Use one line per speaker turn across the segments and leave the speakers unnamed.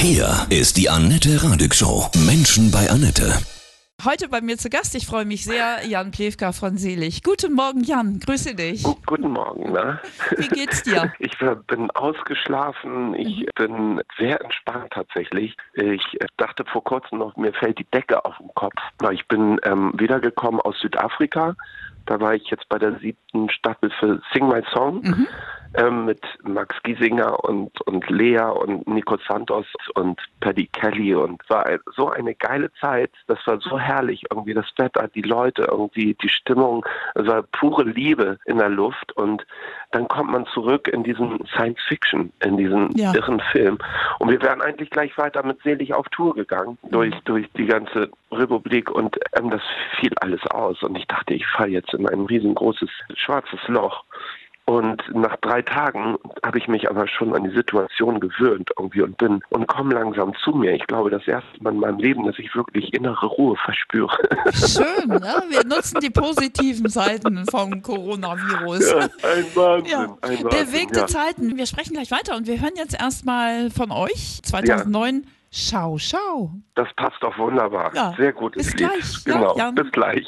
Hier ist die Annette Radig Show. Menschen bei Annette.
Heute bei mir zu Gast, ich freue mich sehr, Jan Plewka von Selig. Guten Morgen, Jan, grüße dich.
Guten Morgen, na?
Wie geht's dir?
Ich bin ausgeschlafen, ich mhm. bin sehr entspannt tatsächlich. Ich dachte vor kurzem noch, mir fällt die Decke auf den Kopf. Ich bin ähm, wiedergekommen aus Südafrika. Da war ich jetzt bei der siebten Staffel für Sing My Song. Mhm ähm, mit Max Giesinger und, und Lea und Nico Santos und Paddy Kelly und war so eine geile Zeit. Das war so herrlich. Irgendwie das Wetter, die Leute, irgendwie die Stimmung. Es war pure Liebe in der Luft und dann kommt man zurück in diesen Science Fiction, in diesen ja. irren Film. Und wir wären eigentlich gleich weiter mit Selig auf Tour gegangen durch, durch die ganze Republik und ähm, das fiel alles aus. Und ich dachte, ich falle jetzt in ein riesengroßes schwarzes Loch. Und nach drei Tagen habe ich mich aber schon an die Situation gewöhnt irgendwie und bin und komme langsam zu mir. Ich glaube, das erste Mal in meinem Leben, dass ich wirklich innere Ruhe verspüre.
Schön, ne? Wir nutzen die positiven Seiten vom Coronavirus.
Ja, ein Wahnsinn, ja. ein Wahnsinn.
Bewegte ja. Zeiten. Wir sprechen gleich weiter und wir hören jetzt erstmal von euch 2009. Ja. Schau, schau.
Das passt doch wunderbar. Ja. Sehr gut.
Bis gleich.
Genau. Bis gleich.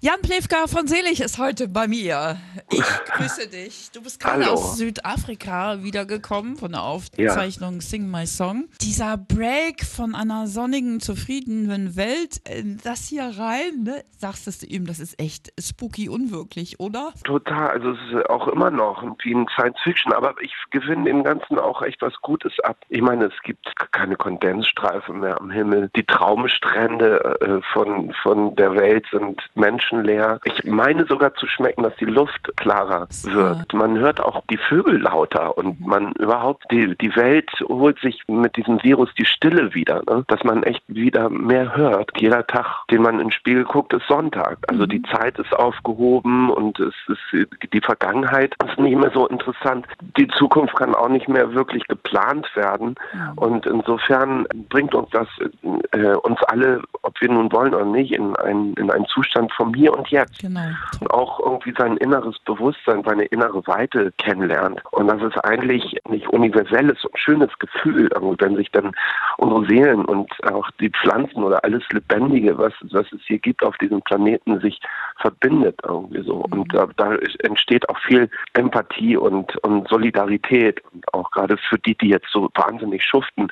Jan Plewka von Selig ist heute bei mir. Ich grüße dich. Du bist gerade aus Südafrika wiedergekommen von der Aufzeichnung ja. Sing My Song. Dieser Break von einer sonnigen, zufriedenen Welt, das hier rein, ne? sagst du ihm, das ist echt spooky unwirklich, oder?
Total. Also es ist auch immer noch wie ein Science Fiction, aber ich gewinne im Ganzen auch echt was Gutes ab. Ich meine, es gibt keine Kondensstreifen mehr am Himmel. Die Traumstrände äh, von, von der Welt sind Menschen menschenleer. Ich meine sogar zu schmecken, dass die Luft klarer wird. Man hört auch die Vögel lauter und man überhaupt, die, die Welt holt sich mit diesem Virus die Stille wieder, ne? dass man echt wieder mehr hört. Jeder Tag, den man ins Spiegel guckt, ist Sonntag. Also die mhm. Zeit ist aufgehoben und es ist die Vergangenheit ist nicht mehr so interessant. Die Zukunft kann auch nicht mehr wirklich geplant werden. Und insofern bringt uns das äh, uns alle, ob wir nun wollen oder nicht, in, ein, in einen Zustand vom hier und Jetzt. Genau. Und auch irgendwie sein inneres Bewusstsein, seine innere Weite kennenlernt. Und das ist eigentlich nicht universelles und schönes Gefühl, wenn sich dann unsere Seelen und auch die Pflanzen oder alles Lebendige, was, was es hier gibt auf diesem Planeten, sich verbindet irgendwie so. Mhm. Und da, da entsteht auch viel Empathie und, und Solidarität. Und auch gerade für die, die jetzt so wahnsinnig schuften,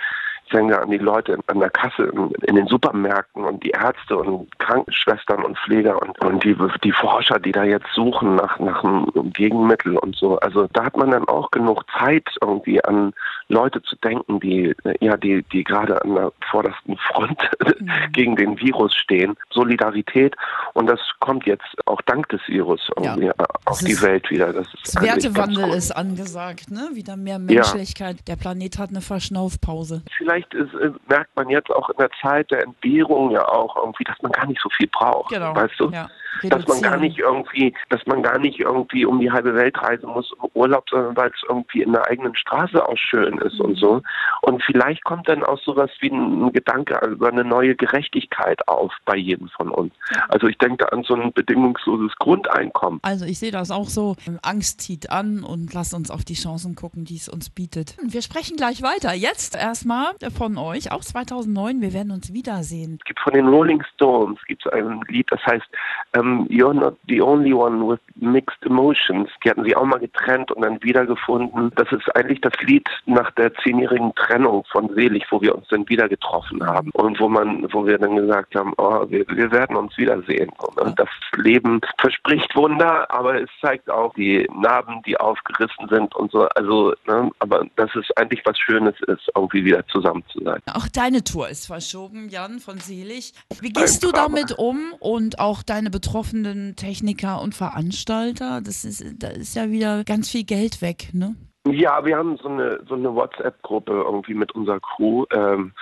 denke an die Leute an der Kasse in, den Supermärkten und die Ärzte und Krankenschwestern und Pfleger und, und die, die Forscher, die da jetzt suchen nach, nach einem Gegenmittel und so. Also da hat man dann auch genug Zeit, irgendwie an Leute zu denken, die, ja, die, die gerade an der vordersten Front mhm. gegen den Virus stehen. Solidarität. Und das kommt jetzt auch dank des Virus irgendwie ja. auf die Welt wieder. Das
ist Wertewandel ist angesagt, ne? Wieder mehr Menschlichkeit. Ja. Der Planet hat eine Verschnaufpause.
Vielleicht vielleicht ist, äh, merkt man jetzt auch in der Zeit der Entbehrung ja auch irgendwie, dass man gar nicht so viel braucht. Genau. Weißt du? Ja dass man gar nicht irgendwie, dass man gar nicht irgendwie um die halbe Welt reisen muss im Urlaub, sondern weil es irgendwie in der eigenen Straße auch schön ist und so. Und vielleicht kommt dann auch sowas wie ein, Gedanke über eine neue Gerechtigkeit auf bei jedem von uns. Also ich denke an so ein bedingungsloses Grundeinkommen.
Also ich sehe das auch so. Angst zieht an und lass uns auf die Chancen gucken, die es uns bietet. Wir sprechen gleich weiter. Jetzt erstmal von euch, auch 2009. Wir werden uns wiedersehen.
Es gibt von den Rolling Stones gibt ein Lied, das heißt ähm, um, You're Not the Only One with Mixed Emotions. Die hatten sie auch mal getrennt und dann wiedergefunden. Das ist eigentlich das Lied nach der zehnjährigen Trennung von Selig, wo wir uns dann wieder getroffen haben und wo man, wo wir dann gesagt haben, oh, wir, wir werden uns wiedersehen. Und das Leben verspricht Wunder, aber es zeigt auch die Narben, die aufgerissen sind und so. Also, ne, aber dass es eigentlich was Schönes ist, irgendwie wieder zusammen zu sein.
Auch deine Tour ist verschoben, Jan von Selig. Wie gehst Ein du damit um und auch deine Betroffenen? betroffenen Techniker und Veranstalter. Das ist, da ist ja wieder ganz viel Geld weg, ne?
Ja, wir haben so eine, so eine WhatsApp-Gruppe irgendwie mit unserer Crew. Ähm,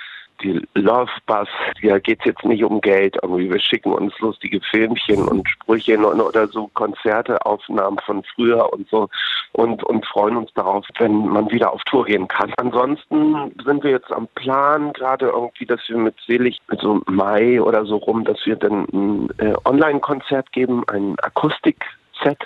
die Love Bus, da geht es jetzt nicht um Geld. Irgendwie wir schicken uns lustige Filmchen und Sprüche oder so Konzerte, Aufnahmen von früher und so und, und freuen uns darauf, wenn man wieder auf Tour gehen kann. Ansonsten sind wir jetzt am Plan, gerade irgendwie, dass wir mit Selig, mit so Mai oder so rum, dass wir dann ein äh, Online-Konzert geben, ein Akustik- Set,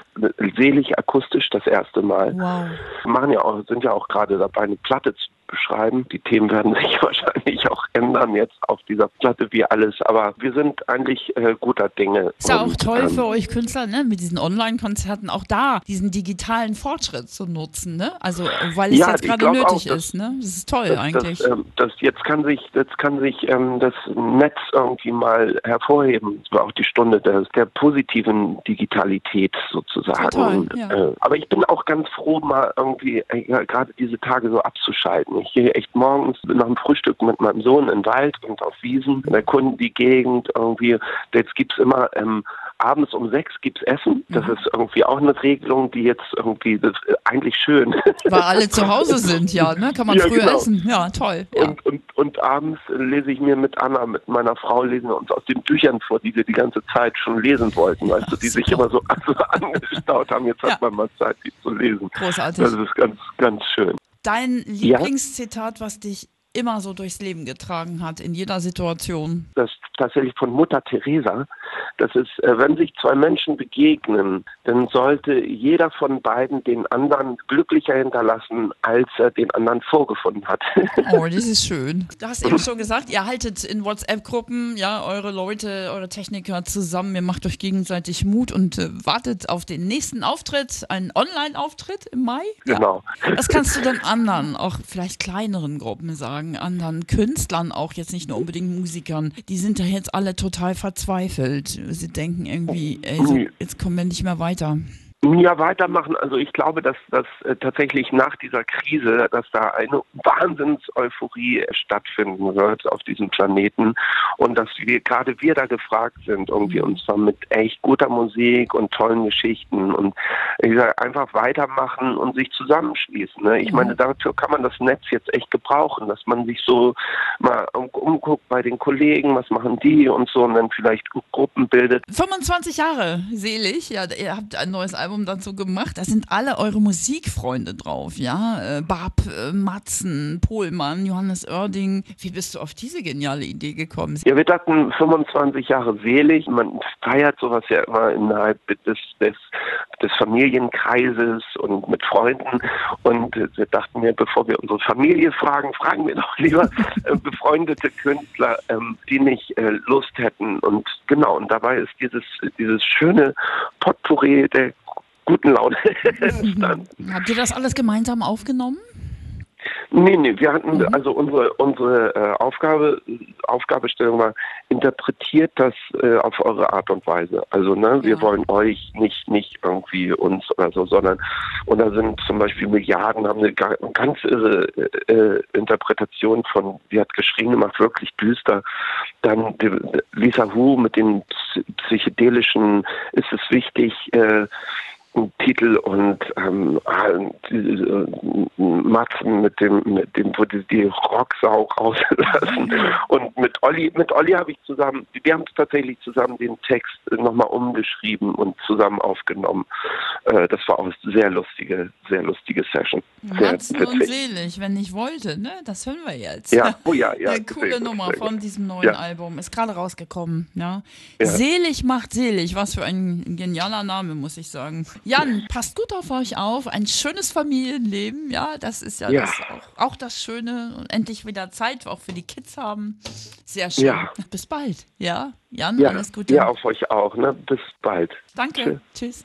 selig akustisch das erste Mal. Wow. Wir machen ja auch, sind ja auch gerade dabei, eine Platte zu beschreiben. Die Themen werden sich wahrscheinlich auch ändern jetzt auf dieser Platte wie alles, aber wir sind eigentlich äh, guter Dinge.
Ist ja auch toll ähm, für euch Künstler, ne, mit diesen Online-Konzerten auch da diesen digitalen Fortschritt zu nutzen, ne? Also weil es ja, jetzt gerade nötig auch, ist, ne? Das ist toll das, eigentlich.
Das, ähm, das, jetzt kann sich, jetzt kann sich ähm, das Netz irgendwie mal hervorheben. Das war auch die Stunde der, der positiven Digitalität sozusagen. Toll, ja. äh, aber ich bin auch ganz froh, mal irgendwie äh, gerade diese Tage so abzuschalten. Ich gehe echt morgens nach dem Frühstück mit meinem Sohn in den Wald und auf Wiesen, erkunden die Gegend irgendwie. Jetzt gibt es immer ähm, abends um sechs gibt's Essen. Das mhm. ist irgendwie auch eine Regelung, die jetzt irgendwie das, äh, eigentlich schön.
Weil alle zu Hause sind, ja, ne? Kann man ja, früher genau. essen. Ja, toll. Ja.
Und, und, und abends lese ich mir mit Anna, mit meiner Frau, lesen wir uns aus den Büchern vor, die wir die ganze Zeit schon lesen wollten, weißt du, die sich immer so also angestaut haben. Jetzt hat man mal Zeit, die zu lesen.
Großartig.
Das ist ganz, ganz schön.
Dein Lieblingszitat, was dich immer so durchs Leben getragen hat, in jeder Situation?
Das tatsächlich von Mutter Teresa. Das ist, äh, wenn sich zwei Menschen begegnen, dann sollte jeder von beiden den anderen glücklicher hinterlassen, als er den anderen vorgefunden hat.
Oh, das ist schön. Du hast eben schon gesagt, ihr haltet in WhatsApp-Gruppen, ja, eure Leute, eure Techniker zusammen, ihr macht euch gegenseitig Mut und äh, wartet auf den nächsten Auftritt, einen Online-Auftritt im Mai.
Genau.
Ja. Was kannst du denn anderen, auch vielleicht kleineren Gruppen sagen, anderen Künstlern, auch jetzt nicht nur unbedingt Musikern, die sind da jetzt alle total verzweifelt. Sie denken irgendwie, ey, so, jetzt kommen wir nicht mehr weiter.
Ja, weitermachen. Also ich glaube, dass, dass äh, tatsächlich nach dieser Krise, dass da eine Wahnsinns-Euphorie stattfinden wird auf diesem Planeten und dass wir gerade wir da gefragt sind, irgendwie und zwar mit echt guter Musik und tollen Geschichten und ich sage, einfach weitermachen und sich zusammenschließen. Ne? Ich meine, dafür kann man das Netz jetzt echt gebrauchen, dass man sich so mal umguckt bei den Kollegen, was machen die und so und dann vielleicht Gruppen bildet.
25 Jahre selig, ja, ihr habt ein neues Album Album dazu gemacht. Da sind alle eure Musikfreunde drauf, ja? Äh, Bab, äh, Matzen, Pohlmann, Johannes Oerding. Wie bist du auf diese geniale Idee gekommen?
Ja, wir dachten 25 Jahre selig. Man feiert sowas ja immer innerhalb des, des, des Familienkreises und mit Freunden. Und wir dachten mir, bevor wir unsere Familie fragen, fragen wir doch lieber äh, befreundete Künstler, ähm, die nicht äh, Lust hätten. Und genau, und dabei ist dieses, dieses schöne Potpourri der guten Laune entstanden.
Habt ihr das alles gemeinsam aufgenommen?
Nee, nee, wir hatten, mhm. also unsere, unsere äh, Aufgabe, Aufgabestellung war, interpretiert das äh, auf eure Art und Weise. Also, ne, wir wollen euch nicht, nicht irgendwie uns oder so, sondern, und da sind zum Beispiel Milliarden, haben eine ganz irre äh, Interpretation von, sie hat geschrien gemacht, wirklich düster. Dann Lisa Hu mit den psychedelischen, ist es wichtig, äh, Titel und ähm, diese Matzen mit dem, mit dem, wo die, Rocksau rauslassen. Und mit Olli, mit Olli habe ich zusammen, wir haben tatsächlich zusammen den Text nochmal umgeschrieben und zusammen aufgenommen. Äh, das war auch eine sehr lustige, sehr lustige Session.
Matzen und selig, wenn ich wollte, ne? Das hören wir jetzt.
Ja, oh ja, ja.
Eine coole sehr, Nummer sehr von diesem neuen ja. Album. Ist gerade rausgekommen, ja? ja. Selig macht selig. Was für ein genialer Name, muss ich sagen. Jan, passt gut auf euch auf. Ein schönes Familienleben, ja, das ist ja, ja. Das auch, auch, das Schöne. Und endlich wieder Zeit auch für die Kids haben. Sehr schön. Ja. Bis bald, ja. Jan,
ja.
alles Gute.
Ja, auf euch auch, ne? Bis bald.
Danke. Tschüss. Tschüss.